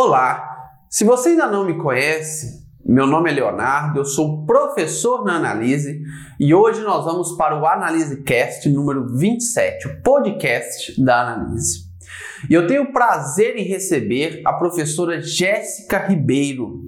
Olá! Se você ainda não me conhece, meu nome é Leonardo, eu sou professor na Analise e hoje nós vamos para o Analise Cast número 27, o podcast da Analise. E eu tenho o prazer em receber a professora Jéssica Ribeiro.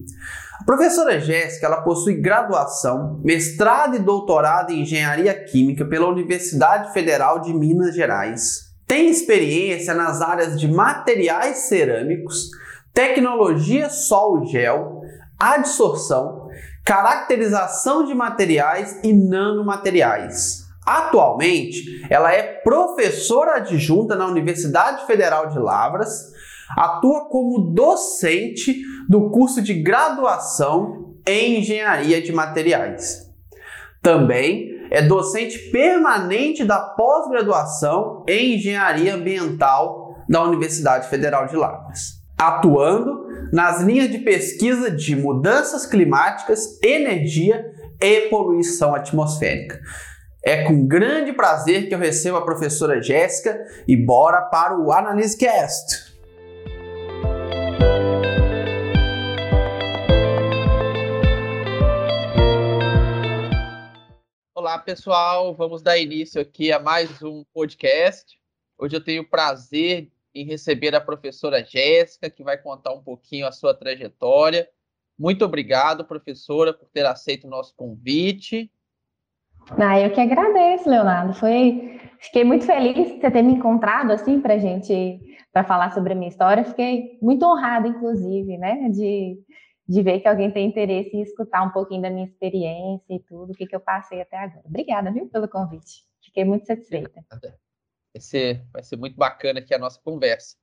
A professora Jéssica ela possui graduação, mestrado e doutorado em Engenharia Química pela Universidade Federal de Minas Gerais. Tem experiência nas áreas de materiais cerâmicos, tecnologia sol-gel, adsorção, caracterização de materiais e nanomateriais. Atualmente, ela é professora adjunta na Universidade Federal de Lavras, atua como docente do curso de graduação em Engenharia de Materiais. Também é docente permanente da pós-graduação em Engenharia Ambiental da Universidade Federal de Lavras atuando nas linhas de pesquisa de mudanças climáticas, energia e poluição atmosférica. É com grande prazer que eu recebo a professora Jéssica e bora para o AnaliseCast. Olá pessoal, vamos dar início aqui a mais um podcast. Hoje eu tenho o prazer em receber a professora Jéssica, que vai contar um pouquinho a sua trajetória. Muito obrigado, professora, por ter aceito o nosso convite. Ah, eu que agradeço, Leonardo. Foi, fiquei muito feliz de você ter me encontrado assim para gente para falar sobre a minha história. Fiquei muito honrada, inclusive, né, de, de ver que alguém tem interesse em escutar um pouquinho da minha experiência e tudo, o que, que eu passei até agora. Obrigada, viu, pelo convite. Fiquei muito satisfeita. Vai ser, vai ser muito bacana aqui a nossa conversa.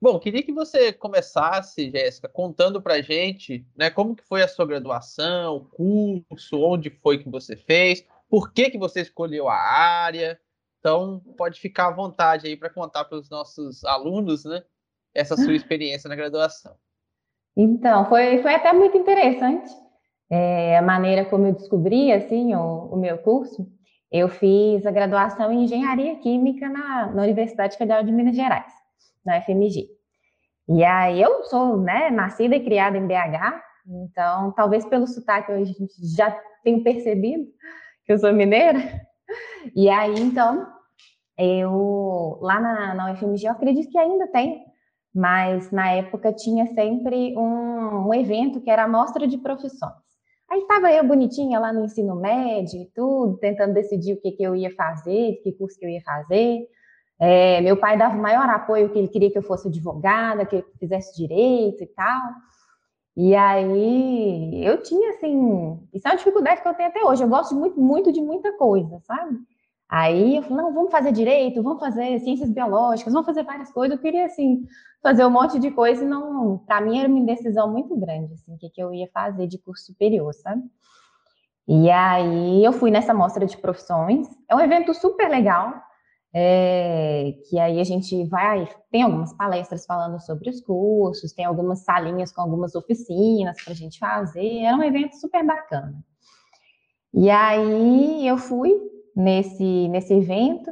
Bom, queria que você começasse, Jéssica, contando para a gente né, como que foi a sua graduação, o curso, onde foi que você fez, por que, que você escolheu a área. Então, pode ficar à vontade aí para contar para os nossos alunos né, essa sua experiência na graduação. Então, foi, foi até muito interessante é, a maneira como eu descobri assim, o, o meu curso. Eu fiz a graduação em Engenharia Química na, na Universidade Federal de Minas Gerais, na FMG. E aí eu sou né, nascida e criada em BH, então talvez pelo sotaque eu já tenho percebido que eu sou mineira. E aí então eu lá na, na UFMG eu acredito que ainda tem, mas na época tinha sempre um, um evento que era a mostra de profissões. Aí estava eu bonitinha lá no ensino médio e tudo, tentando decidir o que, que eu ia fazer, que curso que eu ia fazer. É, meu pai dava o maior apoio, que ele queria que eu fosse advogada, que eu fizesse direito e tal. E aí eu tinha, assim, isso é uma dificuldade que eu tenho até hoje. Eu gosto muito, muito de muita coisa, sabe? Aí eu falei, não, vamos fazer direito, vamos fazer ciências biológicas, vamos fazer várias coisas. Eu queria, assim, fazer um monte de coisa e não... Para mim era uma indecisão muito grande, assim, o que, que eu ia fazer de curso superior, sabe? E aí eu fui nessa mostra de profissões. É um evento super legal, é, que aí a gente vai... Tem algumas palestras falando sobre os cursos, tem algumas salinhas com algumas oficinas para a gente fazer. Era um evento super bacana. E aí eu fui nesse, nesse evento.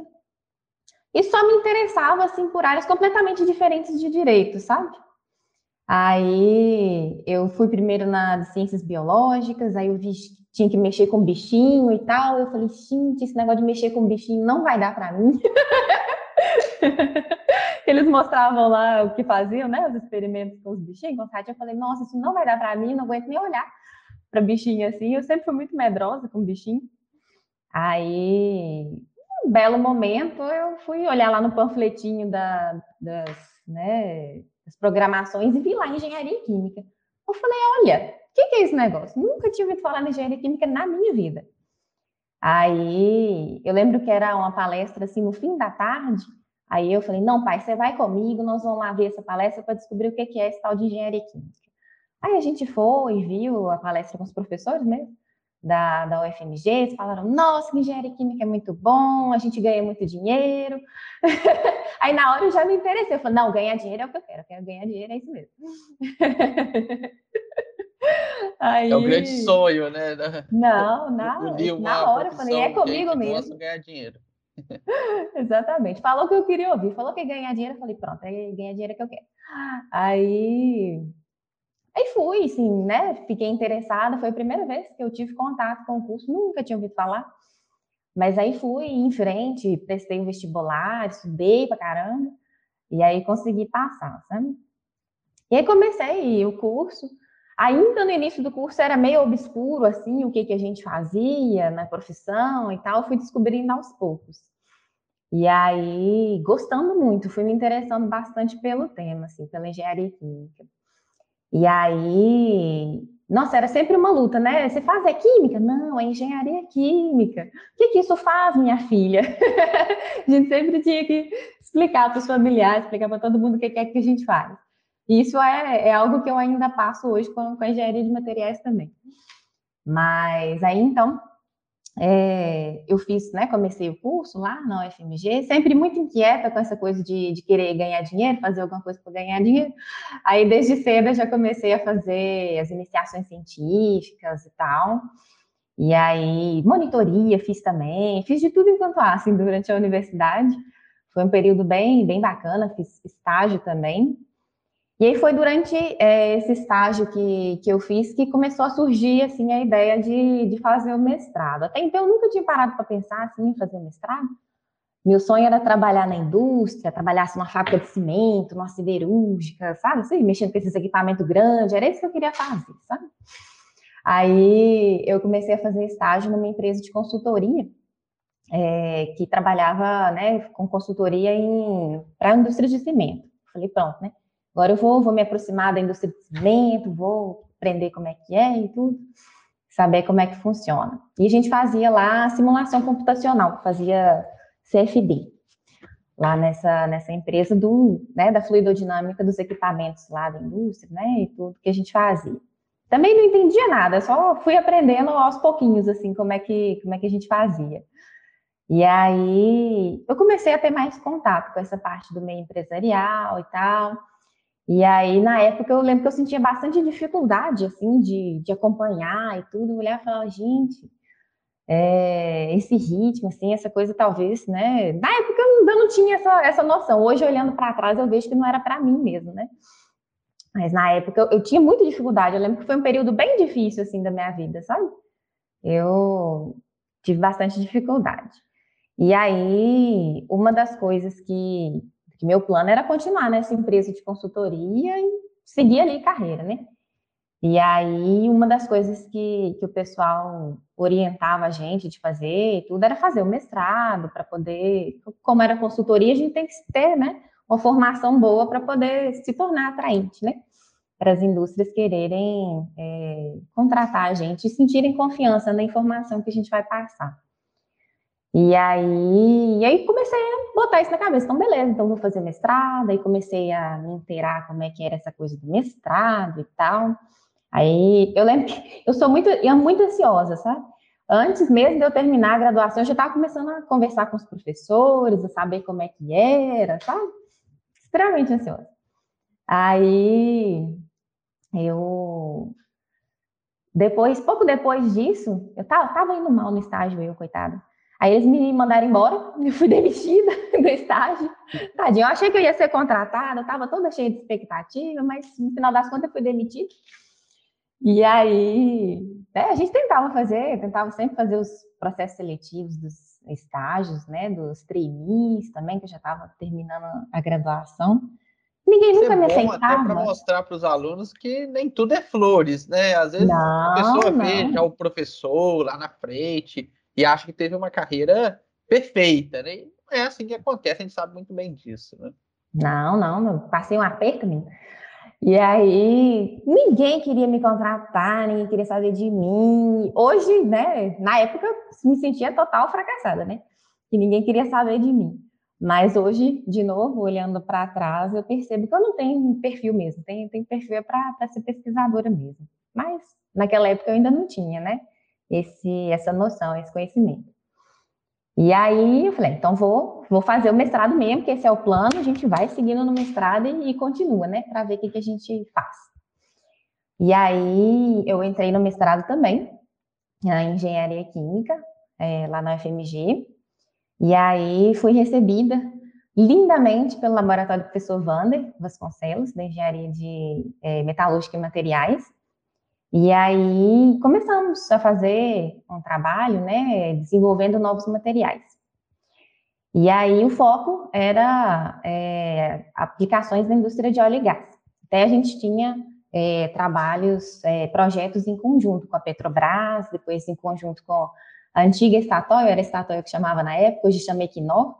E só me interessava, assim, por áreas completamente diferentes de direito, sabe? Aí eu fui primeiro na ciências biológicas, aí eu vi tinha que mexer com bichinho e tal. Eu falei, gente, esse negócio de mexer com bichinho não vai dar para mim. Eles mostravam lá o que faziam, né? Os experimentos com os bichinhos, com Eu falei, nossa, isso não vai dar para mim, não aguento nem olhar para bichinho assim. Eu sempre fui muito medrosa com bichinho. Aí, um belo momento, eu fui olhar lá no panfletinho da, das, né, das programações e vi lá engenharia química. Eu falei, olha, o que, que, é esse negócio? Nunca tinha ouvido falar em engenharia química na minha vida. Aí, eu lembro que era uma palestra assim no fim da tarde. Aí eu falei, não, pai, você vai comigo, nós vamos lá ver essa palestra para descobrir o que é esse tal de engenharia química. Aí a gente foi, viu a palestra com os professores mesmo da, da UFMG, eles falaram, nossa, engenharia química é muito bom, a gente ganha muito dinheiro. Aí na hora eu já me interessei, eu falei, não, ganhar dinheiro é o que eu quero, eu quero ganhar dinheiro, é isso mesmo. Aí... É o grande sonho, né? Não, na, na hora eu falei, é comigo mesmo. ganhar dinheiro. Exatamente. Falou que eu queria ouvir, falou que ganhar dinheiro, eu falei, pronto, é ganhar dinheiro que eu quero. Aí, aí fui, sim, né? Fiquei interessada, foi a primeira vez que eu tive contato com o curso, nunca tinha ouvido falar. Mas aí fui em frente, prestei o vestibular, estudei pra caramba, e aí consegui passar, sabe? E aí comecei o curso. Ainda no início do curso era meio obscuro, assim, o que, que a gente fazia na profissão e tal, fui descobrindo aos poucos. E aí, gostando muito, fui me interessando bastante pelo tema, assim, pela engenharia química. E aí, nossa, era sempre uma luta, né? Você faz é química? Não, é engenharia química. O que, que isso faz, minha filha? a gente sempre tinha que explicar para os familiares, explicar para todo mundo o que é que a gente faz. Isso é, é algo que eu ainda passo hoje com, com a engenharia de materiais também. Mas aí, então, é, eu fiz, né, comecei o curso lá na UFMG, sempre muito inquieta com essa coisa de, de querer ganhar dinheiro, fazer alguma coisa para ganhar dinheiro. Aí, desde cedo, eu já comecei a fazer as iniciações científicas e tal. E aí, monitoria fiz também, fiz de tudo enquanto há, assim, durante a universidade. Foi um período bem, bem bacana, fiz estágio também. E aí foi durante é, esse estágio que, que eu fiz que começou a surgir assim a ideia de, de fazer o mestrado. Até então eu nunca tinha parado para pensar assim, em fazer mestrado. Meu sonho era trabalhar na indústria, trabalhar assim, numa fábrica de cimento, numa siderúrgica, sabe? Assim, mexendo com esses equipamentos grandes, era isso que eu queria fazer, sabe? Aí eu comecei a fazer estágio numa empresa de consultoria é, que trabalhava né, com consultoria para a indústria de cimento. Falei, pronto, né? Agora eu vou, vou me aproximar da indústria de cimento, vou aprender como é que é e tudo, saber como é que funciona. E a gente fazia lá simulação computacional, fazia CFD, lá nessa, nessa empresa do, né, da fluidodinâmica dos equipamentos lá da indústria, né, e tudo que a gente fazia. Também não entendia nada, só fui aprendendo aos pouquinhos, assim, como é que, como é que a gente fazia. E aí, eu comecei a ter mais contato com essa parte do meio empresarial e tal, e aí, na época, eu lembro que eu sentia bastante dificuldade, assim, de, de acompanhar e tudo. Mulher falava, gente, é, esse ritmo, assim, essa coisa talvez, né? Na época eu não tinha essa, essa noção. Hoje, olhando para trás, eu vejo que não era para mim mesmo, né? Mas na época eu, eu, tinha muita dificuldade. Eu lembro que foi um período bem difícil, assim, da minha vida, sabe? Eu tive bastante dificuldade. E aí, uma das coisas que, que meu plano era continuar nessa empresa de consultoria e seguir ali carreira, né? E aí, uma das coisas que, que o pessoal orientava a gente de fazer tudo era fazer o mestrado para poder, como era consultoria, a gente tem que ter, né, uma formação boa para poder se tornar atraente, né? Para as indústrias quererem é, contratar a gente e sentirem confiança na informação que a gente vai passar. E aí, e aí comecei a botar isso na cabeça. Então, beleza, então vou fazer mestrado. Aí comecei a me inteirar como é que era essa coisa do mestrado e tal. Aí eu lembro que eu sou muito, eu muito ansiosa, sabe? Antes mesmo de eu terminar a graduação, eu já estava começando a conversar com os professores, a saber como é que era, sabe? Extremamente ansiosa. Aí eu depois, pouco depois disso, eu tava, tava indo mal no estágio, eu, coitada. Aí eles me mandaram embora, eu fui demitida do estágio. Tadinho, eu achei que eu ia ser contratada, eu estava toda cheia de expectativa, mas no final das contas eu fui demitida. E aí, né, a gente tentava fazer, tentava sempre fazer os processos seletivos dos estágios, né, dos trainees também, que eu já estava terminando a graduação. Ninguém Isso nunca é me aceitava. Até para mostrar para os alunos que nem tudo é flores, né? Às vezes não, a pessoa não. vê já o professor lá na frente, e acha que teve uma carreira perfeita, né? E não é assim que acontece, a gente sabe muito bem disso, né? Não, não, eu passei um aperto, menino. E aí, ninguém queria me contratar, ninguém queria saber de mim. Hoje, né, na época, me sentia total fracassada, né? Que ninguém queria saber de mim. Mas hoje, de novo, olhando para trás, eu percebo que eu não tenho perfil mesmo, tenho, tenho perfil para ser pesquisadora mesmo. Mas naquela época eu ainda não tinha, né? Esse, essa noção, esse conhecimento. E aí eu falei, então vou, vou fazer o mestrado mesmo, que esse é o plano, a gente vai seguindo no mestrado e, e continua, né, para ver o que, que a gente faz. E aí eu entrei no mestrado também, em engenharia química, é, lá na UFMG. E aí fui recebida lindamente pelo laboratório do professor Vander Vasconcelos, da Engenharia de é, Metalúrgica e Materiais. E aí começamos a fazer um trabalho, né, desenvolvendo novos materiais. E aí o foco era é, aplicações na indústria de óleo e gás. Até a gente tinha é, trabalhos, é, projetos em conjunto com a Petrobras, depois em conjunto com a antiga Statoil, era a Statoil que chamava na época, hoje chama Equinor,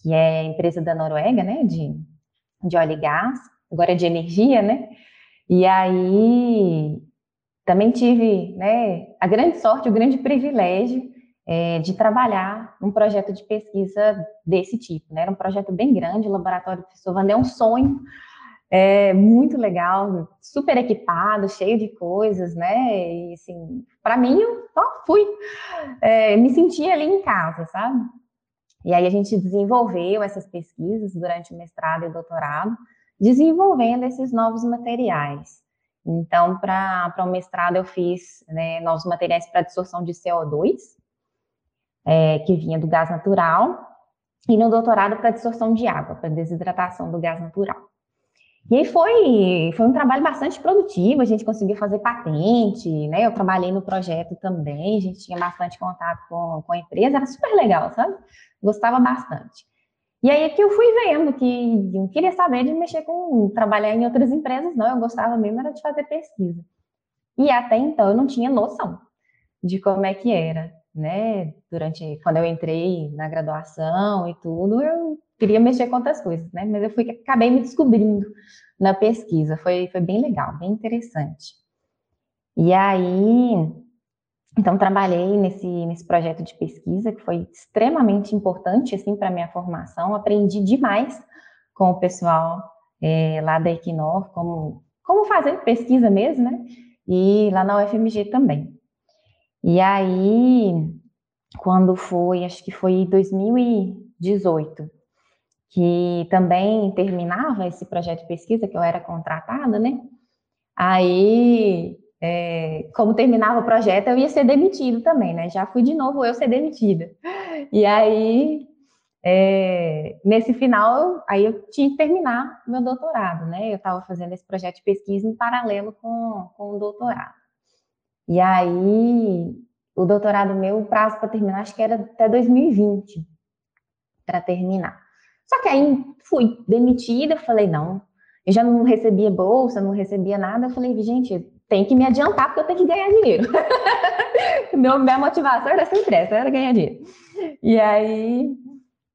que é empresa da Noruega, né, de, de óleo e gás, agora de energia, né, e aí também tive, né, a grande sorte, o grande privilégio é, de trabalhar num projeto de pesquisa desse tipo, né, era um projeto bem grande, o laboratório do professor Vander é um sonho, é muito legal, super equipado, cheio de coisas, né? E assim, para mim, eu só fui, é, me senti ali em casa, sabe? E aí a gente desenvolveu essas pesquisas durante o mestrado e o doutorado, desenvolvendo esses novos materiais. Então, para o mestrado, eu fiz né, novos materiais para dissorção de CO2, é, que vinha do gás natural, e no doutorado, para dissorção de água, para desidratação do gás natural. E aí foi, foi um trabalho bastante produtivo, a gente conseguiu fazer patente, né? Eu trabalhei no projeto também, a gente tinha bastante contato com, com a empresa, era super legal, sabe? Gostava bastante. E aí é que eu fui vendo que eu queria saber de mexer com, trabalhar em outras empresas, não, eu gostava mesmo era de fazer pesquisa. E até então eu não tinha noção de como é que era, né? Durante, quando eu entrei na graduação e tudo, eu queria mexer com outras coisas, né? Mas eu fui, acabei me descobrindo na pesquisa, foi, foi bem legal, bem interessante. E aí, então, trabalhei nesse, nesse projeto de pesquisa, que foi extremamente importante, assim, para minha formação, aprendi demais com o pessoal é, lá da Equinor, como, como fazer pesquisa mesmo, né? E lá na UFMG também. E aí, quando foi, acho que foi 2018, que também terminava esse projeto de pesquisa, que eu era contratada, né? Aí, é, como terminava o projeto, eu ia ser demitido também, né? Já fui de novo eu ser demitida. E aí, é, nesse final, aí eu tinha que terminar meu doutorado, né? Eu estava fazendo esse projeto de pesquisa em paralelo com, com o doutorado. E aí, o doutorado meu, o prazo para terminar, acho que era até 2020 para terminar. Só que aí fui demitida, falei, não, eu já não recebia bolsa, não recebia nada. Eu falei, gente, tem que me adiantar porque eu tenho que ganhar dinheiro. Meu, minha motivação era sempre essa, era ganhar dinheiro. E aí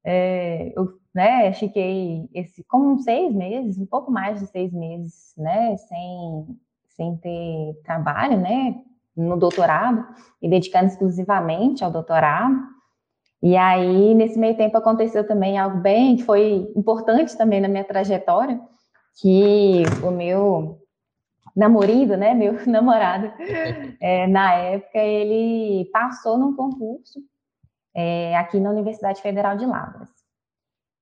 é, eu né, fiquei esse, com seis meses, um pouco mais de seis meses, né, sem, sem ter trabalho, né, no doutorado, e dedicando exclusivamente ao doutorado. E aí, nesse meio tempo, aconteceu também algo bem, que foi importante também na minha trajetória, que o meu namorado, né, meu namorado, é, na época, ele passou num concurso é, aqui na Universidade Federal de Lavras.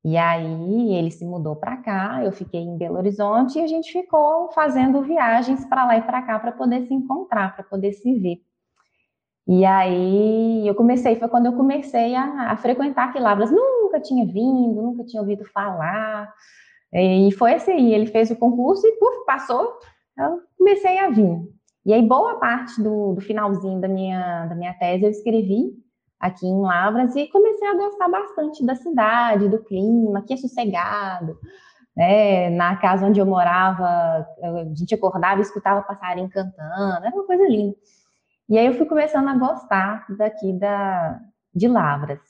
E aí ele se mudou para cá, eu fiquei em Belo Horizonte e a gente ficou fazendo viagens para lá e para cá para poder se encontrar, para poder se ver. E aí eu comecei, foi quando eu comecei a, a frequentar Quilabras. Nunca tinha vindo, nunca tinha ouvido falar. E foi assim, ele fez o concurso e puf, passou, eu comecei a vir. E aí boa parte do, do finalzinho da minha, da minha tese eu escrevi aqui em Lavras e comecei a gostar bastante da cidade, do clima, que é sossegado. Né? Na casa onde eu morava, a gente acordava e escutava passarinho cantando, era uma coisa linda. E aí eu fui começando a gostar daqui da, de Lavras.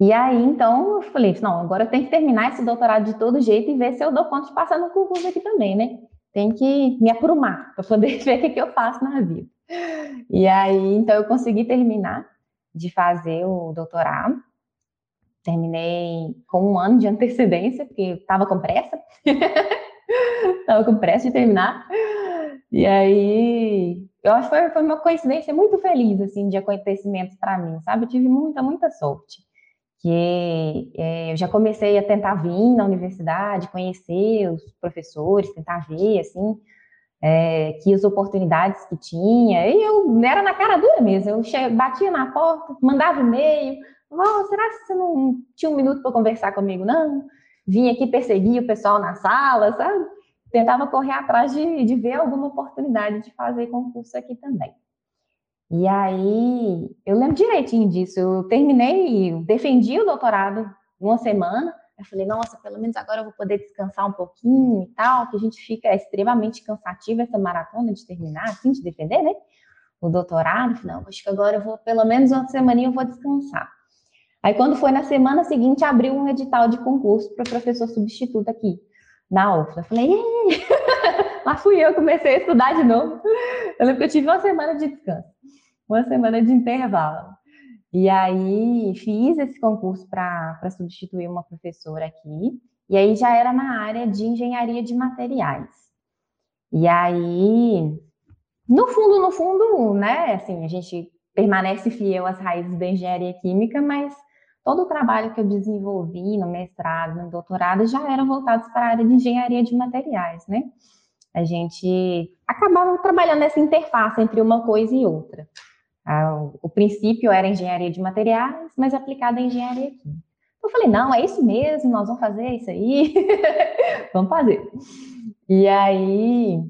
E aí, então, eu falei, não, agora eu tenho que terminar esse doutorado de todo jeito e ver se eu dou conta de passar no concurso aqui também, né? Tem que me aprumar para poder ver o que, que eu faço na vida. E aí, então, eu consegui terminar de fazer o doutorado. Terminei com um ano de antecedência, porque estava com pressa. Estava com pressa de terminar. E aí, eu acho que foi, foi uma coincidência muito feliz, assim, de acontecimentos para mim, sabe? Eu tive muita, muita sorte. Que é, eu já comecei a tentar vir na universidade, conhecer os professores, tentar ver, assim, é, que as oportunidades que tinha, e eu era na cara dura mesmo, eu batia na porta, mandava e-mail, Oh, será que você não tinha um minuto para conversar comigo, não? Vim aqui perseguir o pessoal na sala, sabe? Tentava correr atrás de, de ver alguma oportunidade de fazer concurso aqui também. E aí, eu lembro direitinho disso. Eu terminei, defendi o doutorado uma semana. Eu falei, nossa, pelo menos agora eu vou poder descansar um pouquinho e tal, que a gente fica extremamente cansativo essa maratona de terminar, assim, de defender, né? O doutorado. Não, acho que agora eu vou, pelo menos uma semana eu vou descansar. Aí, quando foi na semana seguinte, abriu um edital de concurso para professor substituto aqui, na UFLA. Eu falei, lá fui eu, comecei a estudar de novo. Eu lembro que eu tive uma semana de descanso uma semana de intervalo. E aí fiz esse concurso para substituir uma professora aqui, e aí já era na área de engenharia de materiais. E aí, no fundo, no fundo, né, assim, a gente permanece fiel às raízes da engenharia química, mas todo o trabalho que eu desenvolvi no mestrado, no doutorado, já eram voltados para a área de engenharia de materiais, né? A gente acabava trabalhando nessa interface entre uma coisa e outra. O princípio era engenharia de materiais, mas aplicada em engenharia química. Eu falei, não, é isso mesmo, nós vamos fazer isso aí, vamos fazer. E aí,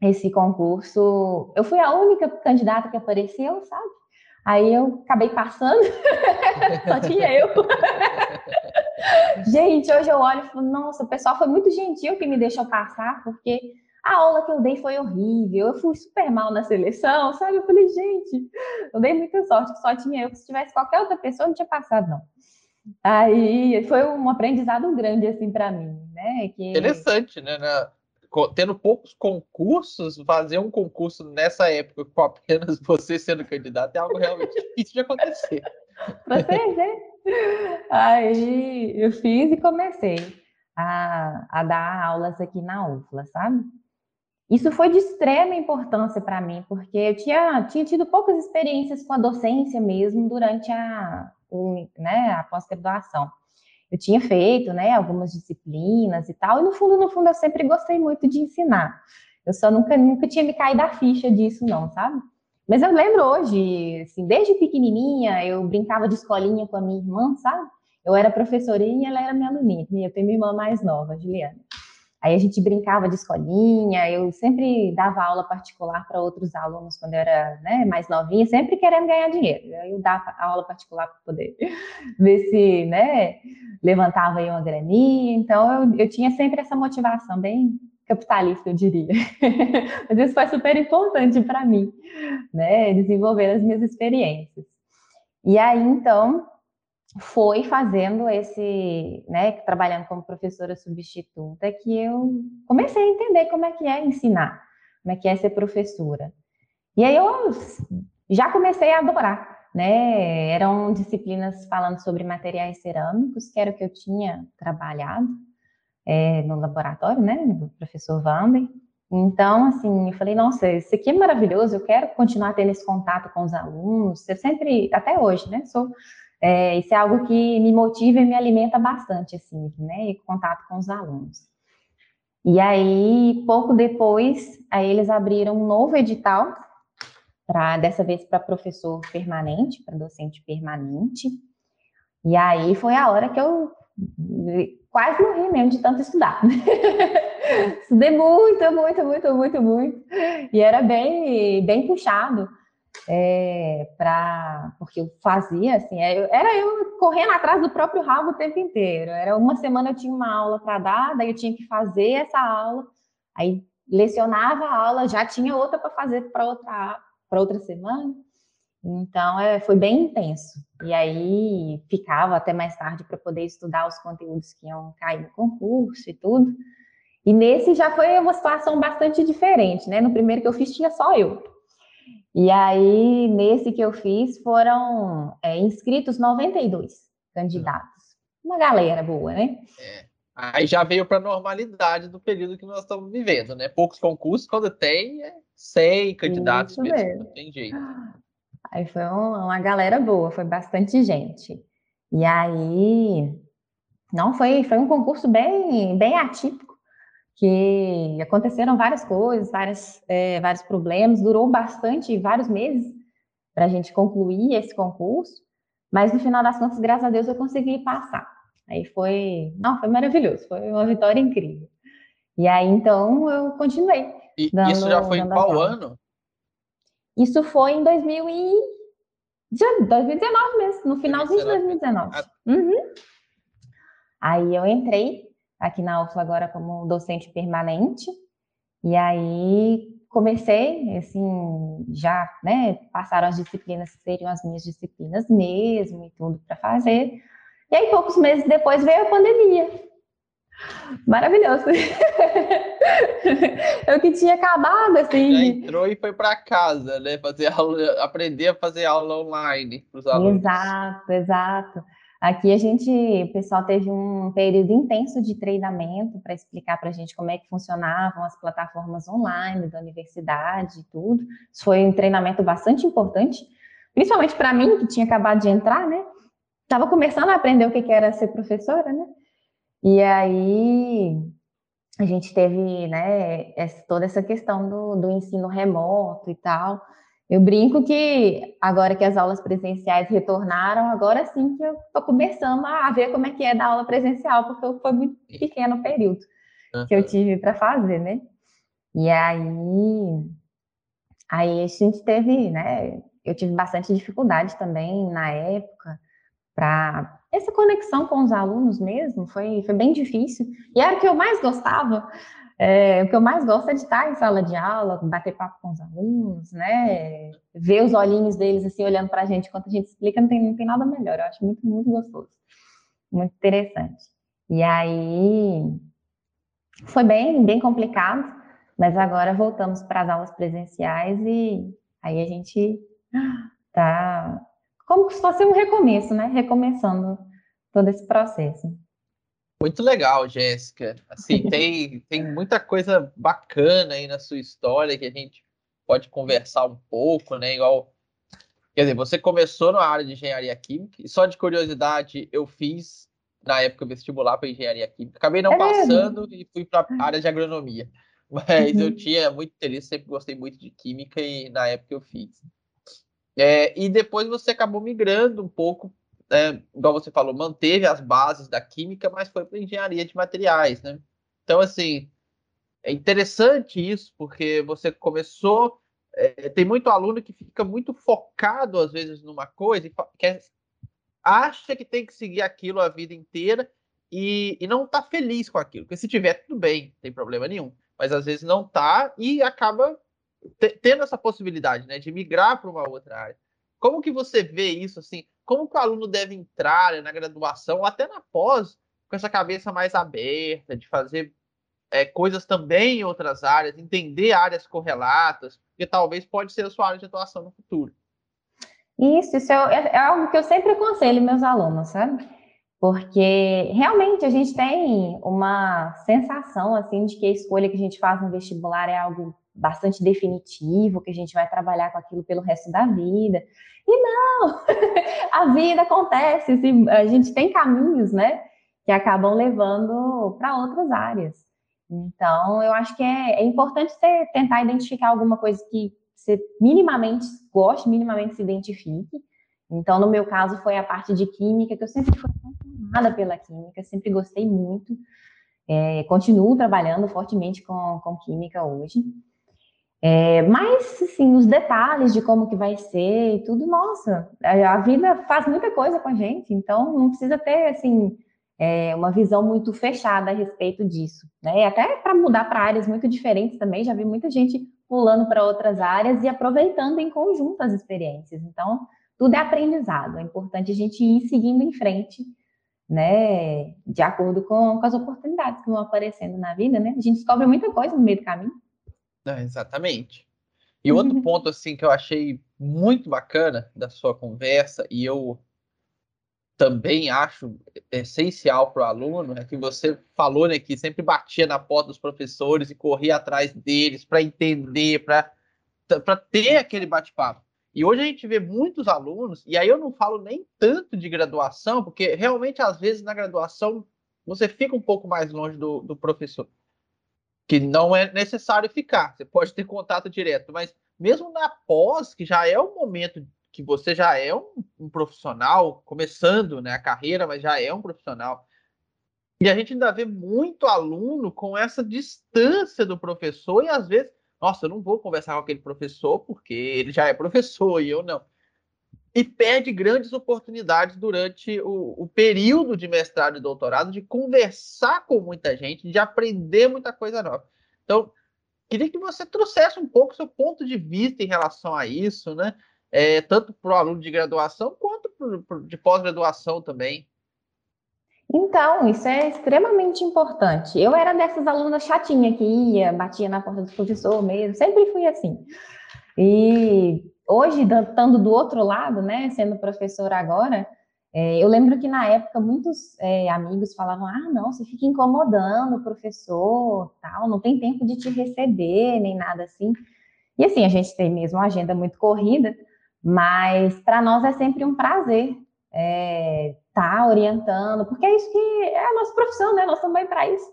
esse concurso, eu fui a única candidata que apareceu, sabe? Aí eu acabei passando, só tinha eu. Gente, hoje eu olho e falo, nossa, o pessoal foi muito gentil que me deixou passar, porque a aula que eu dei foi horrível, eu fui super mal na seleção, sabe? Eu falei, gente, eu dei muita sorte que só tinha eu, que se tivesse qualquer outra pessoa não tinha passado, não. Aí foi um aprendizado grande, assim, para mim, né? Que... Interessante, né? Tendo poucos concursos, fazer um concurso nessa época com apenas você sendo candidato é algo realmente difícil de acontecer. Pra você ver. Aí eu fiz e comecei a, a dar aulas aqui na UFLA, sabe? Isso foi de extrema importância para mim, porque eu tinha, tinha tido poucas experiências com a docência mesmo durante a, né, a pós-graduação. Eu tinha feito né, algumas disciplinas e tal, e no fundo, no fundo, eu sempre gostei muito de ensinar. Eu só nunca, nunca tinha me caído a ficha disso, não, sabe? Mas eu lembro hoje, assim, desde pequenininha, eu brincava de escolinha com a minha irmã, sabe? Eu era professorinha e ela era minha aluninha. Eu tenho minha irmã mais nova, Juliana. Aí a gente brincava de escolinha, eu sempre dava aula particular para outros alunos quando eu era né, mais novinha, sempre querendo ganhar dinheiro. Eu dava aula particular para poder ver se né, levantava aí uma graninha. Então eu, eu tinha sempre essa motivação bem capitalista, eu diria. Mas isso foi super importante para mim, né, desenvolver as minhas experiências. E aí, então, foi fazendo esse, né, trabalhando como professora substituta, que eu comecei a entender como é que é ensinar, como é que é ser professora. E aí eu já comecei a adorar, né? Eram disciplinas falando sobre materiais cerâmicos, que era o que eu tinha trabalhado é, no laboratório, né, do professor Vander. Então, assim, eu falei, nossa, isso aqui é maravilhoso, eu quero continuar tendo esse contato com os alunos. Eu sempre, até hoje, né, sou é, isso é algo que me motiva e me alimenta bastante, assim, né? E contato com os alunos. E aí, pouco depois, aí eles abriram um novo edital, para dessa vez para professor permanente, para docente permanente. E aí foi a hora que eu quase morri mesmo de tanto estudar. Estudei muito, muito, muito, muito, muito. E era bem, bem puxado é, para porque eu fazia assim, é, era eu correndo atrás do próprio rabo o tempo inteiro. Era uma semana eu tinha uma aula para dar, daí eu tinha que fazer essa aula, aí lecionava a aula, já tinha outra para fazer para outra para outra semana. Então, é, foi bem intenso. E aí ficava até mais tarde para poder estudar os conteúdos que iam cair no concurso e tudo. E nesse já foi uma situação bastante diferente, né? No primeiro que eu fiz tinha só eu. E aí, nesse que eu fiz, foram é, inscritos 92 candidatos. Uma galera boa, né? É. Aí já veio para a normalidade do período que nós estamos vivendo, né? Poucos concursos, quando tem, é 100 candidatos mesmo, mesmo. não tem jeito. Aí foi uma, uma galera boa, foi bastante gente. E aí, não foi, foi um concurso bem, bem atípico que aconteceram várias coisas, várias, é, vários problemas, durou bastante, vários meses, para a gente concluir esse concurso, Mas no final das contas, graças a Deus, eu consegui passar. Aí foi, não, foi maravilhoso, foi uma vitória incrível. E aí então eu continuei. E dando, isso já foi em qual ano? Isso foi em 2000 e... 2019 mesmo, no finalzinho de 2019. Uhum. Aí eu entrei aqui na UFLA agora como docente permanente, e aí comecei, assim, já, né, passaram as disciplinas que seriam as minhas disciplinas mesmo e tudo para fazer. E aí, poucos meses depois, veio a pandemia. Maravilhoso. Eu que tinha acabado, assim. Já entrou e foi para casa, né? Fazer aula, aprender a fazer aula online para os alunos. Exato, exato. Aqui a gente, o pessoal teve um período intenso de treinamento para explicar para a gente como é que funcionavam as plataformas online da universidade e tudo. Isso foi um treinamento bastante importante, principalmente para mim, que tinha acabado de entrar, né? Estava começando a aprender o que era ser professora, né? E aí a gente teve, né, toda essa questão do, do ensino remoto e tal. Eu brinco que agora que as aulas presenciais retornaram, agora sim que eu estou começando a ver como é que é dar aula presencial, porque foi muito pequeno o período uhum. que eu tive para fazer, né? E aí, aí a gente teve, né? Eu tive bastante dificuldade também na época para essa conexão com os alunos mesmo, foi, foi bem difícil. E era o que eu mais gostava, é, o que eu mais gosto é de estar em sala de aula, bater papo com os alunos, né? Ver os olhinhos deles assim olhando para a gente enquanto a gente explica, não tem, não tem nada melhor. Eu acho muito, muito gostoso, muito interessante. E aí foi bem, bem complicado, mas agora voltamos para as aulas presenciais e aí a gente tá como se fosse um recomeço, né? Recomeçando todo esse processo. Muito legal, Jéssica. Assim, tem, tem muita coisa bacana aí na sua história que a gente pode conversar um pouco, né? Igual, quer dizer, você começou na área de engenharia química e só de curiosidade eu fiz na época vestibular para engenharia química. Acabei não é passando mesmo? e fui para a área de agronomia. Mas uhum. eu tinha muito interesse, sempre gostei muito de química e na época eu fiz. É, e depois você acabou migrando um pouco né, igual você falou, manteve as bases da química, mas foi para engenharia de materiais, né? Então, assim, é interessante isso, porque você começou. É, tem muito aluno que fica muito focado, às vezes, numa coisa e quer, acha que tem que seguir aquilo a vida inteira e, e não está feliz com aquilo. Porque se tiver, tudo bem, não tem problema nenhum. Mas às vezes não está e acaba tendo essa possibilidade né, de migrar para uma outra área. Como que você vê isso assim? como que o aluno deve entrar né, na graduação, ou até na pós, com essa cabeça mais aberta, de fazer é, coisas também em outras áreas, entender áreas correlatas, que talvez pode ser a sua área de atuação no futuro. Isso, isso é, é algo que eu sempre aconselho meus alunos, sabe? Porque realmente a gente tem uma sensação assim de que a escolha que a gente faz no vestibular é algo bastante definitivo, que a gente vai trabalhar com aquilo pelo resto da vida. E não, a vida acontece, a gente tem caminhos, né, que acabam levando para outras áreas. Então, eu acho que é, é importante você tentar identificar alguma coisa que você minimamente goste, minimamente se identifique. Então, no meu caso, foi a parte de química, que eu sempre fui apaixonada pela química, sempre gostei muito. É, continuo trabalhando fortemente com, com química hoje. É, mas, assim, os detalhes de como que vai ser e tudo, nossa, a vida faz muita coisa com a gente, então não precisa ter, assim, é, uma visão muito fechada a respeito disso, né? E até para mudar para áreas muito diferentes também, já vi muita gente pulando para outras áreas e aproveitando em conjunto as experiências. Então, tudo é aprendizado, é importante a gente ir seguindo em frente, né? De acordo com, com as oportunidades que vão aparecendo na vida, né? A gente descobre muita coisa no meio do caminho. É, exatamente. E outro uhum. ponto assim que eu achei muito bacana da sua conversa e eu também acho essencial para o aluno é que você falou né, que sempre batia na porta dos professores e corria atrás deles para entender, para ter aquele bate-papo. E hoje a gente vê muitos alunos, e aí eu não falo nem tanto de graduação, porque realmente às vezes na graduação você fica um pouco mais longe do, do professor que não é necessário ficar, você pode ter contato direto, mas mesmo na pós, que já é o momento que você já é um, um, profissional, começando né, a carreira, mas já é um profissional. E a gente ainda vê muito aluno com essa distância do professor e às vezes, nossa, eu não vou conversar com aquele professor porque ele já é professor e eu não. E perde grandes oportunidades durante o, o período de mestrado e doutorado de conversar com muita gente, de aprender muita coisa nova. Então, queria que você trouxesse um pouco seu ponto de vista em relação a isso, né? É, tanto para o aluno de graduação quanto pro, pro, de pós-graduação também. Então, isso é extremamente importante. Eu era dessas alunas chatinha que ia, batia na porta do professor mesmo, sempre fui assim. E hoje, estando do outro lado, né, sendo professora agora, é, eu lembro que na época muitos é, amigos falavam: ah, não, você fica incomodando o professor, tal, não tem tempo de te receber, nem nada assim. E assim, a gente tem mesmo uma agenda muito corrida, mas para nós é sempre um prazer é, tá orientando, porque é isso que é a nossa profissão, né? Nós também para isso.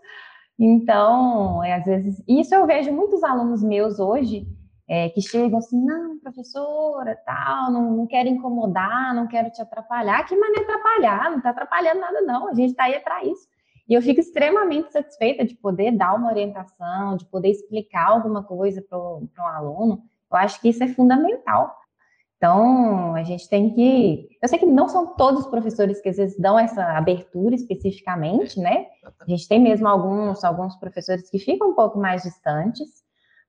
Então, é, às vezes, isso eu vejo muitos alunos meus hoje é, que chegam assim, não, professora, tal, não, não quero incomodar, não quero te atrapalhar. Que maneira atrapalhar? Não está atrapalhando nada, não. A gente está aí para isso. E eu fico extremamente satisfeita de poder dar uma orientação, de poder explicar alguma coisa para um aluno. Eu acho que isso é fundamental. Então, a gente tem que. Eu sei que não são todos os professores que às vezes dão essa abertura especificamente, né? A gente tem mesmo alguns, alguns professores que ficam um pouco mais distantes,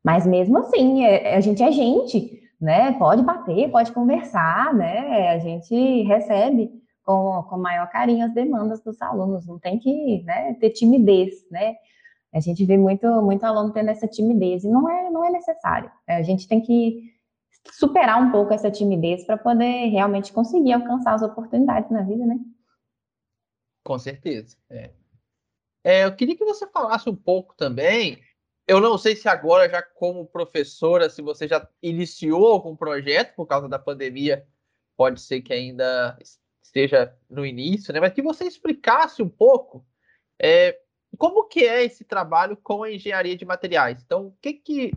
mas mesmo assim, é, a gente é gente, né? Pode bater, pode conversar, né? A gente recebe com, com maior carinho as demandas dos alunos, não tem que né, ter timidez, né? A gente vê muito, muito aluno tendo essa timidez e não é, não é necessário. A gente tem que superar um pouco essa timidez para poder realmente conseguir alcançar as oportunidades na vida, né? Com certeza. É. É, eu queria que você falasse um pouco também. Eu não sei se agora, já como professora, se você já iniciou algum projeto por causa da pandemia, pode ser que ainda esteja no início, né? Mas que você explicasse um pouco é, como que é esse trabalho com a engenharia de materiais. Então, o que que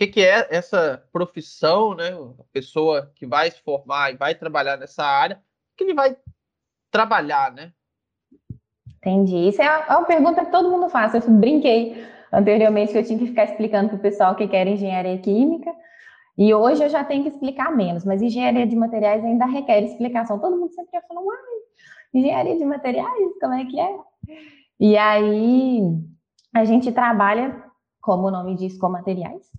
que, que é essa profissão, né? A pessoa que vai se formar e vai trabalhar nessa área, que ele vai trabalhar, né? Entendi. Isso é, é uma pergunta que todo mundo faz. Eu brinquei anteriormente eu tinha que ficar explicando para o pessoal o que era engenharia química. E hoje eu já tenho que explicar menos, mas engenharia de materiais ainda requer explicação. Todo mundo sempre fala, uai, engenharia de materiais, como é que é? E aí a gente trabalha, como o nome diz, com materiais.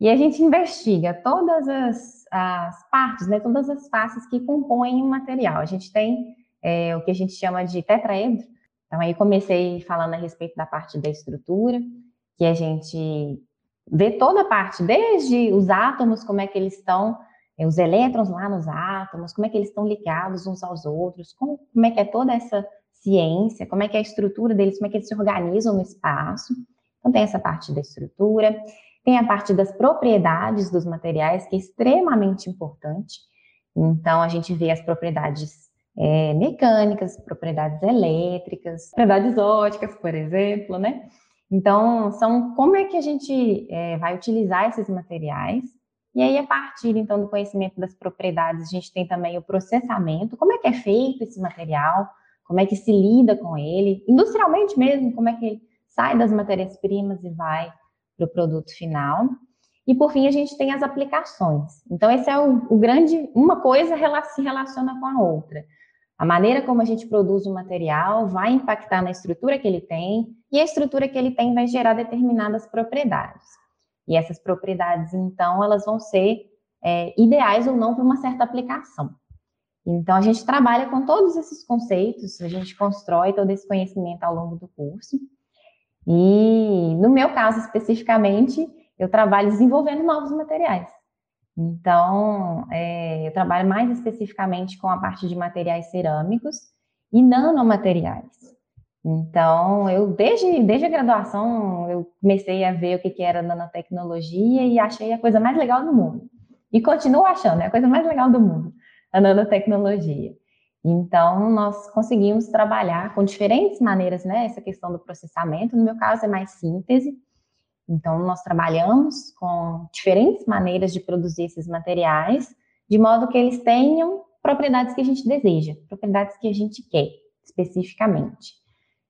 E a gente investiga todas as, as partes, né, todas as faces que compõem um material. A gente tem é, o que a gente chama de tetraedro. Então, aí comecei falando a respeito da parte da estrutura, que a gente vê toda a parte, desde os átomos, como é que eles estão, é, os elétrons lá nos átomos, como é que eles estão ligados uns aos outros, como, como é que é toda essa ciência, como é que é a estrutura deles, como é que eles se organizam no espaço. Então, tem essa parte da estrutura. Tem a parte das propriedades dos materiais, que é extremamente importante. Então, a gente vê as propriedades é, mecânicas, propriedades elétricas, propriedades óticas, por exemplo, né? Então, são como é que a gente é, vai utilizar esses materiais. E aí, a partir, então, do conhecimento das propriedades, a gente tem também o processamento, como é que é feito esse material, como é que se lida com ele, industrialmente mesmo, como é que ele sai das matérias-primas e vai para o produto final. E por fim, a gente tem as aplicações. Então, esse é o, o grande. Uma coisa se relaciona com a outra. A maneira como a gente produz o material vai impactar na estrutura que ele tem, e a estrutura que ele tem vai gerar determinadas propriedades. E essas propriedades, então, elas vão ser é, ideais ou não para uma certa aplicação. Então, a gente trabalha com todos esses conceitos, a gente constrói todo esse conhecimento ao longo do curso. E no meu caso especificamente, eu trabalho desenvolvendo novos materiais. Então, é, eu trabalho mais especificamente com a parte de materiais cerâmicos e nanomateriais. Então, eu desde, desde a graduação, eu comecei a ver o que, que era nanotecnologia e achei a coisa mais legal do mundo. E continuo achando, é a coisa mais legal do mundo, a nanotecnologia. Então, nós conseguimos trabalhar com diferentes maneiras, né? Essa questão do processamento, no meu caso, é mais síntese. Então, nós trabalhamos com diferentes maneiras de produzir esses materiais, de modo que eles tenham propriedades que a gente deseja, propriedades que a gente quer especificamente.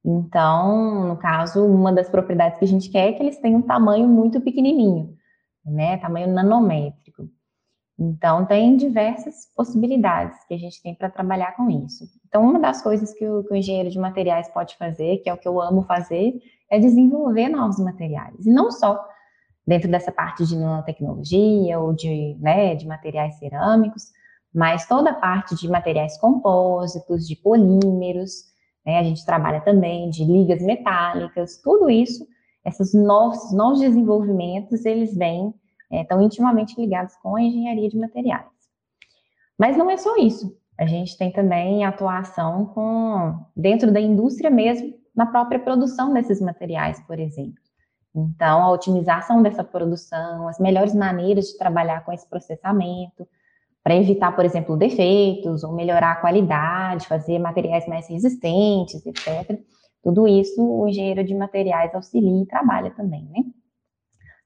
Então, no caso, uma das propriedades que a gente quer é que eles tenham um tamanho muito pequenininho, né, tamanho nanométrico. Então, tem diversas possibilidades que a gente tem para trabalhar com isso. Então, uma das coisas que o, que o, engenheiro de materiais pode fazer, que é o que eu amo fazer, é desenvolver novos materiais. E não só dentro dessa parte de nanotecnologia ou de, né, de materiais cerâmicos, mas toda a parte de materiais compósitos, de polímeros, né, a gente trabalha também de ligas metálicas, tudo isso, esses novos, novos desenvolvimentos, eles vêm é, estão intimamente ligados com a engenharia de materiais. Mas não é só isso. A gente tem também atuação com dentro da indústria mesmo, na própria produção desses materiais, por exemplo. Então, a otimização dessa produção, as melhores maneiras de trabalhar com esse processamento, para evitar, por exemplo, defeitos, ou melhorar a qualidade, fazer materiais mais resistentes, etc. Tudo isso o engenheiro de materiais auxilia e trabalha também, né?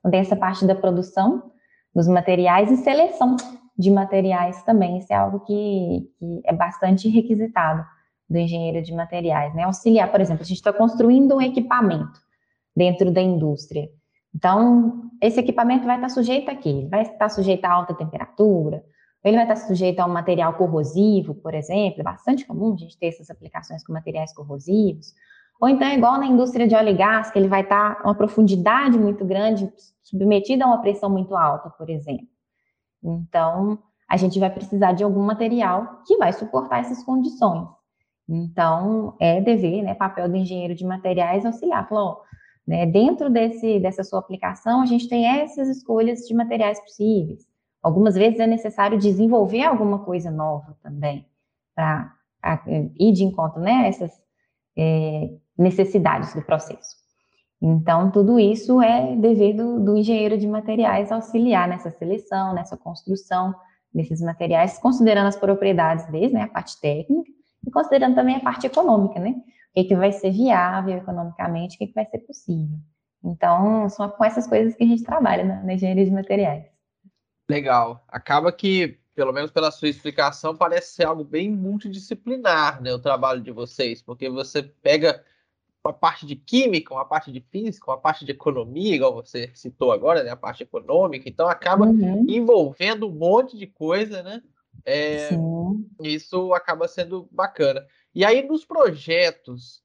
Então, tem essa parte da produção dos materiais e seleção de materiais também. Isso é algo que, que é bastante requisitado do engenheiro de materiais, né? Auxiliar, por exemplo, a gente está construindo um equipamento dentro da indústria. Então, esse equipamento vai estar sujeito a quê? Vai estar sujeito a alta temperatura, ele vai estar sujeito a um material corrosivo, por exemplo, é bastante comum a gente ter essas aplicações com materiais corrosivos, ou então é igual na indústria de óleo e gás, que ele vai estar a uma profundidade muito grande, submetido a uma pressão muito alta, por exemplo. Então, a gente vai precisar de algum material que vai suportar essas condições. Então, é dever, né, papel do engenheiro de materiais auxiliar. Falou, né, dentro desse, dessa sua aplicação, a gente tem essas escolhas de materiais possíveis. Algumas vezes é necessário desenvolver alguma coisa nova também, para ir de encontro, né, essas é, necessidades do processo. Então, tudo isso é dever do, do, engenheiro de materiais auxiliar nessa seleção, nessa construção desses materiais, considerando as propriedades deles, né, a parte técnica, e considerando também a parte econômica, né, o que, que vai ser viável economicamente, o que, que vai ser possível. Então, são com essas coisas que a gente trabalha na, na engenharia de materiais. Legal. Acaba que, pelo menos pela sua explicação, parece ser algo bem multidisciplinar, né, o trabalho de vocês, porque você pega uma parte de química, uma parte de física, uma parte de economia, igual você citou agora, né? A parte econômica, então acaba uhum. envolvendo um monte de coisa, né? É, isso acaba sendo bacana. E aí, nos projetos,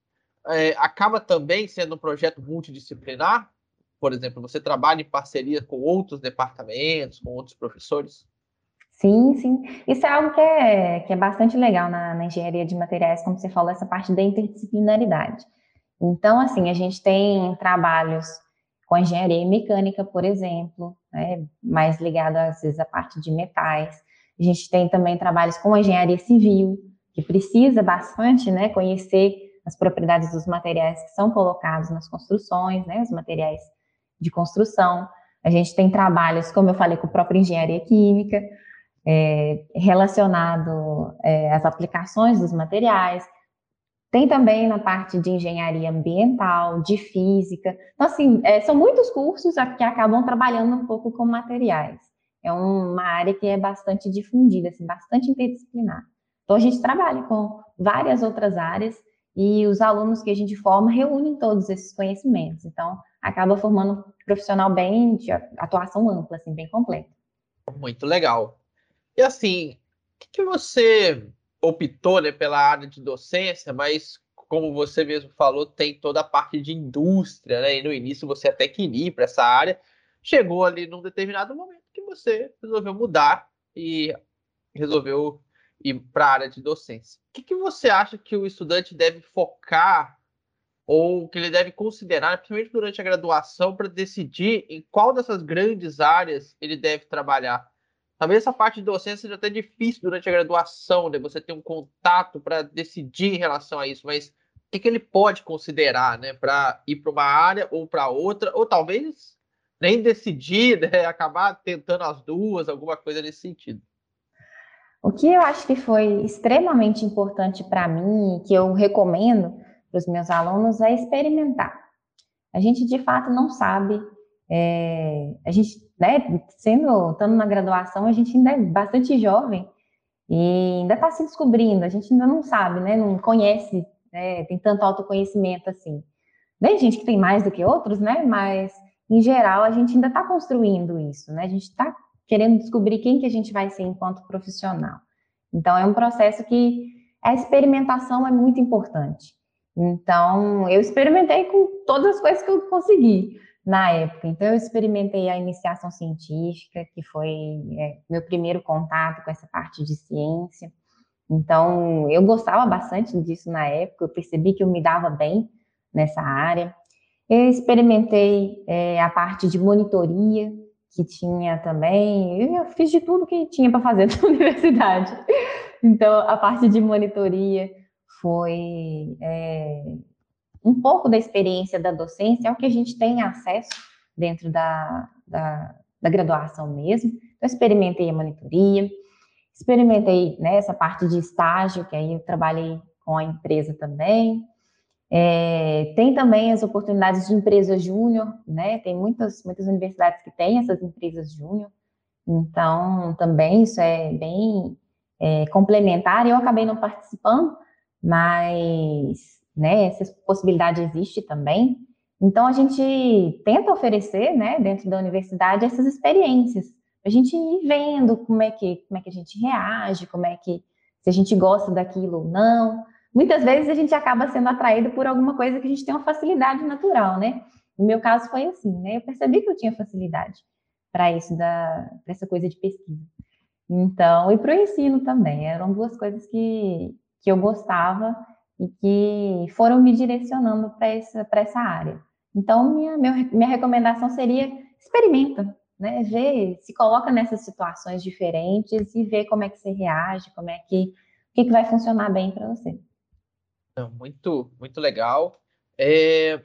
é, acaba também sendo um projeto multidisciplinar? Por exemplo, você trabalha em parceria com outros departamentos, com outros professores? Sim, sim. Isso é algo que é, que é bastante legal na, na engenharia de materiais, como você falou, essa parte da interdisciplinaridade. Então, assim, a gente tem trabalhos com engenharia mecânica, por exemplo, né, mais ligado às vezes à parte de metais. A gente tem também trabalhos com engenharia civil, que precisa bastante, né, conhecer as propriedades dos materiais que são colocados nas construções, né, os materiais de construção. A gente tem trabalhos, como eu falei, com a própria engenharia química, é, relacionado é, às aplicações dos materiais. Tem também na parte de engenharia ambiental, de física. Então, assim, é, são muitos cursos que acabam trabalhando um pouco com materiais. É uma área que é bastante difundida, assim, bastante interdisciplinar. Então, a gente trabalha com várias outras áreas e os alunos que a gente forma reúnem todos esses conhecimentos. Então, acaba formando um profissional bem de atuação ampla, assim, bem completo. Muito legal. E assim, o que, que você optou né, pela área de docência, mas como você mesmo falou, tem toda a parte de indústria, né? E no início você até queria ir para essa área, chegou ali num determinado momento que você resolveu mudar e resolveu ir para a área de docência. O que, que você acha que o estudante deve focar ou que ele deve considerar, principalmente durante a graduação, para decidir em qual dessas grandes áreas ele deve trabalhar? Talvez essa parte de docência seja até difícil durante a graduação, né? Você ter um contato para decidir em relação a isso, mas o que, que ele pode considerar, né? Para ir para uma área ou para outra, ou talvez nem decidir, né? acabar tentando as duas, alguma coisa nesse sentido. O que eu acho que foi extremamente importante para mim, que eu recomendo para os meus alunos, é experimentar. A gente de fato não sabe é, a gente, né, sendo, estando na graduação, a gente ainda é bastante jovem e ainda está se descobrindo, a gente ainda não sabe, né, não conhece, né, tem tanto autoconhecimento assim. Tem gente que tem mais do que outros, né, mas em geral a gente ainda está construindo isso, né, a gente está querendo descobrir quem que a gente vai ser enquanto profissional. Então é um processo que a experimentação é muito importante. Então eu experimentei com todas as coisas que eu consegui na época. Então, eu experimentei a iniciação científica, que foi é, meu primeiro contato com essa parte de ciência. Então, eu gostava bastante disso na época, eu percebi que eu me dava bem nessa área. Eu experimentei é, a parte de monitoria, que tinha também, eu fiz de tudo que tinha para fazer na universidade. Então, a parte de monitoria foi é, um pouco da experiência da docência é o que a gente tem acesso dentro da, da, da graduação mesmo. Então, experimentei a monitoria, experimentei né, essa parte de estágio, que aí eu trabalhei com a empresa também. É, tem também as oportunidades de empresa júnior, né? Tem muitas, muitas universidades que têm essas empresas júnior. Então, também isso é bem é, complementar. Eu acabei não participando, mas né? Essa possibilidade existe também. Então a gente tenta oferecer, né, dentro da universidade essas experiências, a gente ir vendo como é que como é que a gente reage, como é que se a gente gosta daquilo ou não. Muitas vezes a gente acaba sendo atraído por alguma coisa que a gente tem uma facilidade natural, né? No meu caso foi assim, né? Eu percebi que eu tinha facilidade para isso da pra essa coisa de pesquisa. Então, e para o ensino também, eram duas coisas que, que eu gostava e que foram me direcionando para essa, essa área. Então, minha, minha recomendação seria experimenta, né? Vê, se coloca nessas situações diferentes e vê como é que você reage, como é que, o que, que vai funcionar bem para você. Muito, muito legal. É...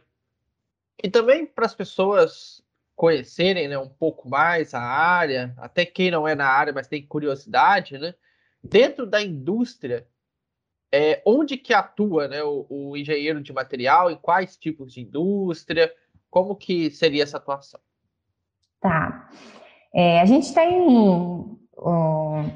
E também para as pessoas conhecerem né, um pouco mais a área, até quem não é na área, mas tem curiosidade, né? Dentro da indústria, é, onde que atua né, o, o, engenheiro de material, em quais tipos de indústria, como que seria essa atuação? Tá. É, a gente tem um,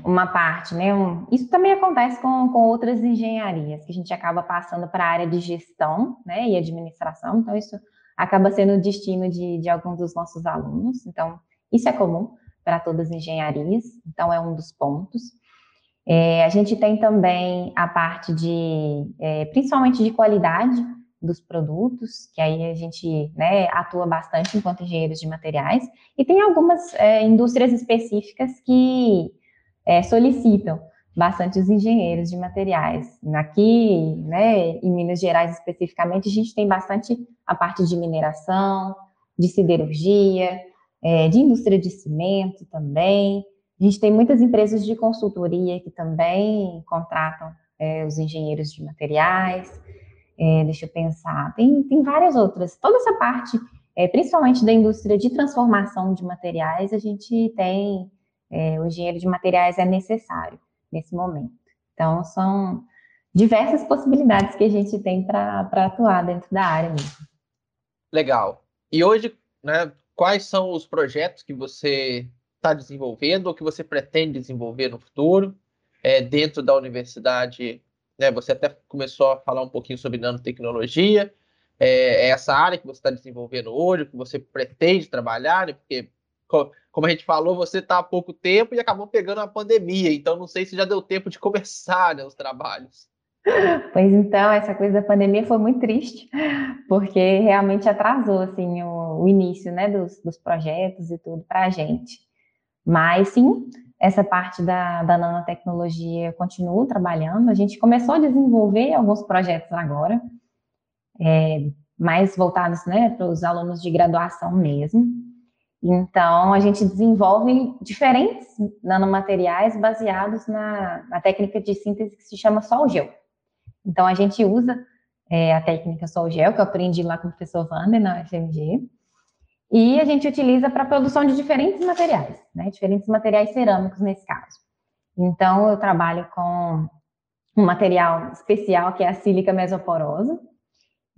uma parte, né? Um, isso também acontece com, com outras engenharias, que a gente acaba passando para a área de gestão né, e administração, então isso acaba sendo o destino de, de alguns dos nossos alunos, então isso é comum para todas as engenharias, então é um dos pontos. É, a gente tem também a parte de, é, principalmente de qualidade dos produtos, que aí a gente né, atua bastante enquanto engenheiros de materiais, e tem algumas é, indústrias específicas que é, solicitam bastante os engenheiros de materiais. Aqui, né, em Minas Gerais especificamente, a gente tem bastante a parte de mineração, de siderurgia, é, de indústria de cimento também, a gente tem muitas empresas de consultoria que também contratam é, os engenheiros de materiais. É, deixa eu pensar, tem, tem várias outras. Toda essa parte, é, principalmente da indústria de transformação de materiais, a gente tem é, o engenheiro de materiais é necessário nesse momento. Então, são diversas possibilidades que a gente tem para atuar dentro da área mesmo. Legal. E hoje, né, quais são os projetos que você está desenvolvendo ou que você pretende desenvolver no futuro é, dentro da universidade? Né? Você até começou a falar um pouquinho sobre nanotecnologia. É, é essa área que você está desenvolvendo hoje, que você pretende trabalhar, né? porque, como a gente falou, você está há pouco tempo e acabou pegando a pandemia, então não sei se já deu tempo de começar né, os trabalhos. Pois então, essa coisa da pandemia foi muito triste, porque realmente atrasou assim o, o início né, dos, dos projetos e tudo para a gente. Mas sim, essa parte da, da nanotecnologia continua trabalhando. A gente começou a desenvolver alguns projetos agora, é, mais voltados né, para os alunos de graduação mesmo. Então, a gente desenvolve diferentes nanomateriais baseados na, na técnica de síntese que se chama Sol-Gel. Então, a gente usa é, a técnica Sol-Gel, que eu aprendi lá com o professor Wander na UFMG, e a gente utiliza para produção de diferentes materiais, né? Diferentes materiais cerâmicos nesse caso. Então, eu trabalho com um material especial que é a sílica mesoporosa.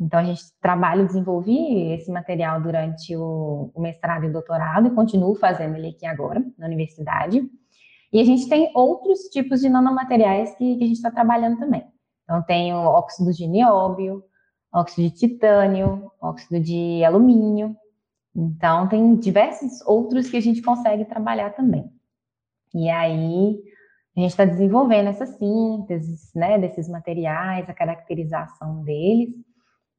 Então, a gente trabalha e desenvolve esse material durante o, o mestrado e doutorado e continuo fazendo ele aqui agora, na universidade. E a gente tem outros tipos de nanomateriais que, que a gente está trabalhando também. Então, tem o óxido de nióbio, óxido de titânio, óxido de alumínio. Então, tem diversos outros que a gente consegue trabalhar também. E aí, a gente está desenvolvendo essa síntese, né, desses materiais, a caracterização deles.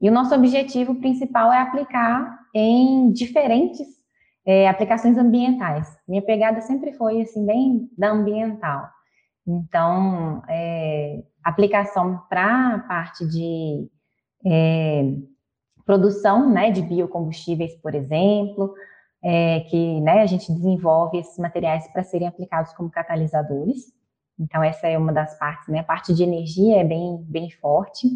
E o nosso objetivo principal é aplicar em diferentes é, aplicações ambientais. Minha pegada sempre foi, assim, bem da ambiental. Então, é, aplicação para a parte de é, produção né, de biocombustíveis, por exemplo, é, que né, a gente desenvolve esses materiais para serem aplicados como catalisadores. Então, essa é uma das partes, né? A parte de energia é bem, bem forte.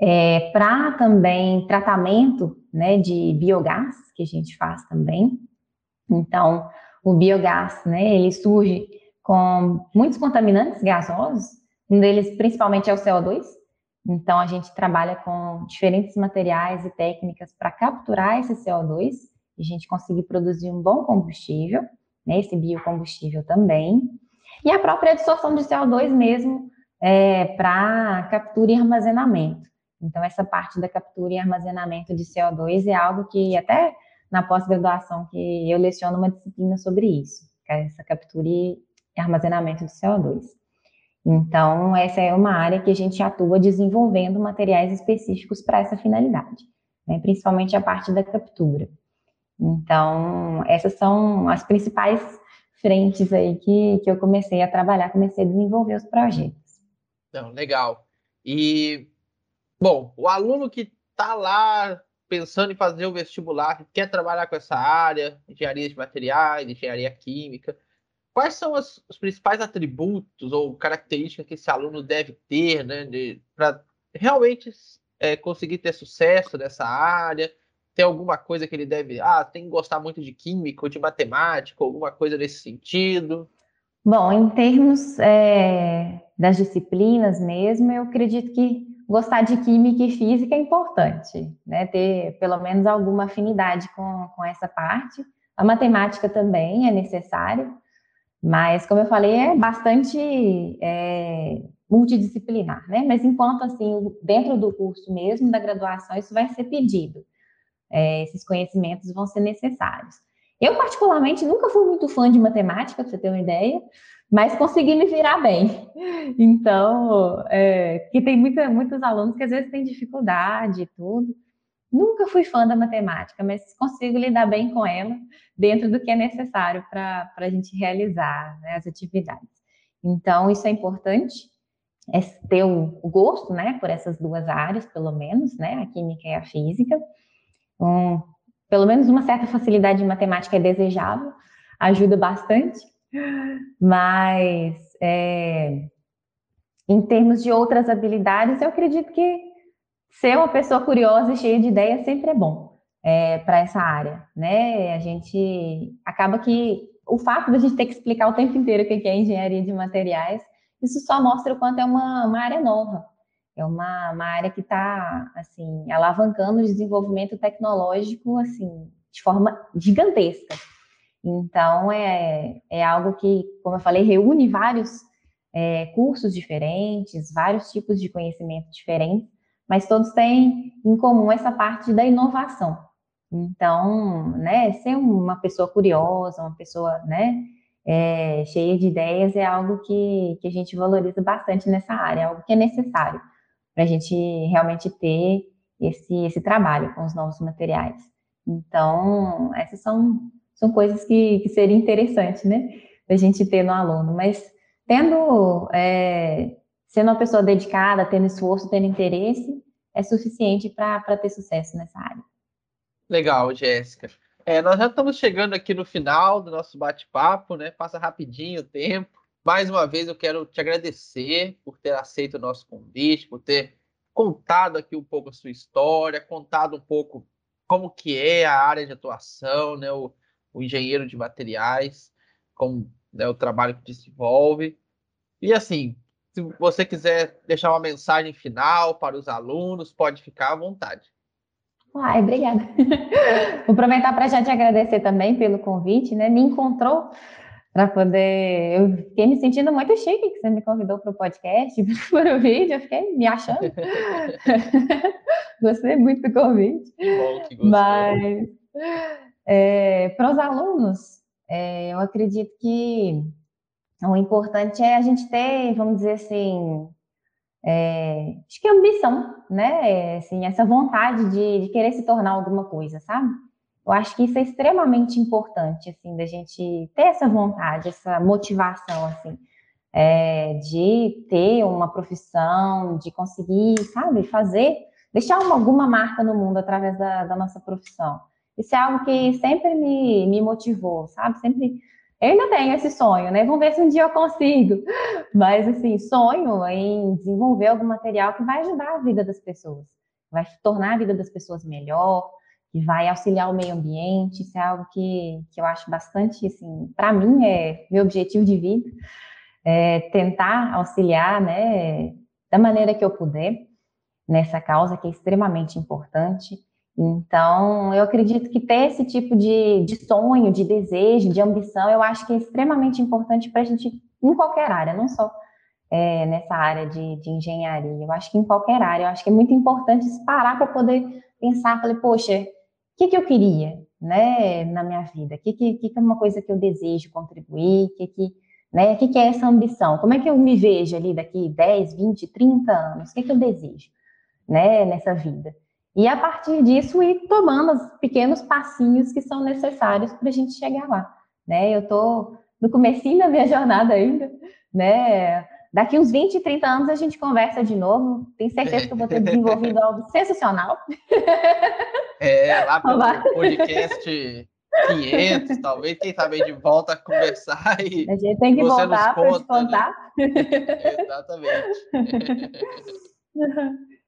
É, para também tratamento né, de biogás, que a gente faz também. Então, o biogás, né, ele surge com muitos contaminantes gasosos, um deles principalmente é o CO2. Então, a gente trabalha com diferentes materiais e técnicas para capturar esse CO2 e a gente conseguir produzir um bom combustível, né, esse biocombustível também. E a própria absorção de CO2 mesmo é, para captura e armazenamento. Então, essa parte da captura e armazenamento de CO2 é algo que até na pós-graduação que eu leciono uma disciplina sobre isso, é essa captura e armazenamento de CO2. Então, essa é uma área que a gente atua desenvolvendo materiais específicos para essa finalidade, né? principalmente a parte da captura. Então, essas são as principais frentes aí que, que eu comecei a trabalhar, comecei a desenvolver os projetos. Não, legal. E, bom, o aluno que está lá pensando em fazer o vestibular, quer trabalhar com essa área, engenharia de materiais, engenharia química, quais são as, os principais atributos ou características que esse aluno deve ter, né, para realmente é, conseguir ter sucesso nessa área? Tem alguma coisa que ele deve, ah, tem que gostar muito de química ou de matemática, alguma coisa nesse sentido? Bom, em termos é, das disciplinas mesmo, eu acredito que gostar de química e física é importante, né? Ter pelo menos alguma afinidade com, com essa parte. A matemática também é necessário, mas, como eu falei, é bastante é, multidisciplinar, né? Mas enquanto, assim, dentro do curso mesmo, da graduação, isso vai ser pedido. É, esses conhecimentos vão ser necessários. Eu, particularmente, nunca fui muito fã de matemática, para você ter uma ideia, mas consegui me virar bem. Então, é, que tem muita, muitos alunos que às vezes têm dificuldade e tudo. Nunca fui fã da matemática, mas consigo lidar bem com ela dentro do que é necessário para a gente realizar né, as atividades. Então, isso é importante, é ter o, gosto né, por essas duas áreas, pelo menos, né, a química e a física. Um, pelo menos uma certa facilidade em matemática é desejável, ajuda bastante, mas é, em termos de outras habilidades, eu acredito que ser uma pessoa curiosa e cheia de ideias sempre é bom é, para essa área, né? A gente acaba que o fato de a gente ter que explicar o tempo inteiro o que é engenharia de materiais, isso só mostra o quanto é uma, uma área nova. É uma, uma área que está, assim, alavancando o desenvolvimento tecnológico, assim, de forma gigantesca. Então, é, é algo que, como eu falei, reúne vários é, cursos diferentes, vários tipos de conhecimento diferentes, mas todos têm em comum essa parte da inovação. Então, né, ser uma pessoa curiosa, uma pessoa, né, é, cheia de ideias é algo que, que a gente valoriza bastante nessa área, é algo que é necessário para a gente realmente ter esse, esse trabalho com os novos materiais. Então, essas são, são coisas que, que seria interessante, né, a gente ter no aluno, mas tendo é, sendo uma pessoa dedicada, tendo esforço, tendo interesse, é suficiente para ter sucesso nessa área. Legal, Jéssica. É, nós já estamos chegando aqui no final do nosso bate-papo, né? Passa rapidinho o tempo. Mais uma vez eu quero te agradecer por ter aceito o nosso convite, por ter contado aqui um pouco a sua história, contado um pouco como que é a área de atuação, né? O, o engenheiro de materiais, como né, o trabalho que desenvolve. E assim, Se você quiser deixar uma mensagem final para os alunos, pode ficar à vontade. Ai, obrigada. Vou aproveitar para já te agradecer também pelo convite, né? Me encontrou para poder. Eu fiquei me sentindo muito chique que você me convidou para o podcast, para o vídeo, eu fiquei me achando. Gostei muito do convite. Que bom que gostou. Mas é, para os alunos, é, eu acredito que o importante é a gente ter, vamos dizer assim, é, acho que ambição, né? É, assim, essa vontade de, de, querer se tornar alguma coisa, sabe? Eu acho que isso é extremamente importante, assim, da gente ter essa vontade, essa motivação, assim, é, de ter uma profissão, de conseguir, sabe, fazer, deixar uma, alguma marca no mundo através da, da nossa profissão. Isso é algo que sempre me, me motivou, sabe? Sempre eu ainda tenho esse sonho, né? Vamos ver se um dia eu consigo. Mas, assim, sonho em desenvolver algum material que vai ajudar a vida das pessoas, vai tornar a vida das pessoas melhor, que vai auxiliar o meio ambiente. Isso é algo que, que eu acho bastante, assim, para mim é meu objetivo de vida, é tentar auxiliar, né, da maneira que eu puder nessa causa que é extremamente importante. Então, eu acredito que ter esse tipo de, de sonho, de desejo, de ambição, eu acho que é extremamente importante para a gente, em qualquer área, não só é, nessa área de, de, engenharia. Eu acho que em qualquer área, eu acho que é muito importante parar para poder pensar, falei, poxa, o que, que eu queria, né, na minha vida? O que, que, que, é uma coisa que eu desejo contribuir? O que, que, né, que, que é essa ambição? Como é que eu me vejo ali daqui 10, 20, 30 anos? O que, que eu desejo, né, nessa vida? E a partir disso ir tomando os pequenos passinhos que são necessários para a gente chegar lá, né? Eu estou no comecinho da minha jornada ainda, né? Daqui uns 20, 30 anos a gente conversa de novo. Tenho certeza que eu vou ter desenvolvido algo sensacional. É, lá para o podcast 500, talvez, quem sabe de volta a conversar e A gente tem que voltar para te contar. Né? Exatamente.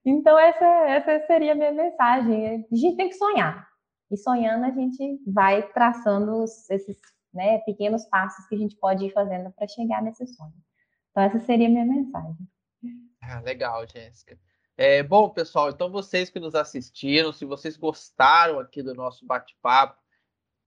Então, essa, essa seria a minha mensagem. A gente tem que sonhar. E sonhando, a gente vai traçando esses né, pequenos passos que a gente pode ir fazendo para chegar nesse sonho. Então, essa seria a minha mensagem. Ah, legal, Jéssica. É, bom, pessoal, então vocês que nos assistiram, se vocês gostaram aqui do nosso bate-papo,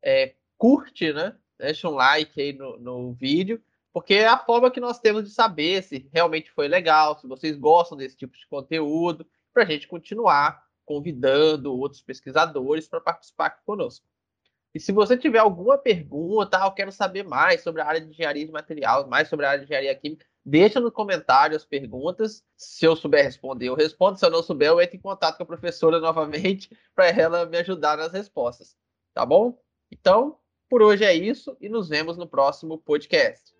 é, curte, né? Deixa um like aí no, no vídeo porque é a forma que nós temos de saber se realmente foi legal, se vocês gostam desse tipo de conteúdo, para a gente continuar convidando outros pesquisadores para participar aqui conosco. E se você tiver alguma pergunta, ah, eu quero saber mais sobre a área de engenharia de material, mais sobre a área de engenharia química, deixa no comentário as perguntas. Se eu souber responder, eu respondo. Se eu não souber, eu entro em contato com a professora novamente para ela me ajudar nas respostas. Tá bom? Então, por hoje é isso e nos vemos no próximo podcast.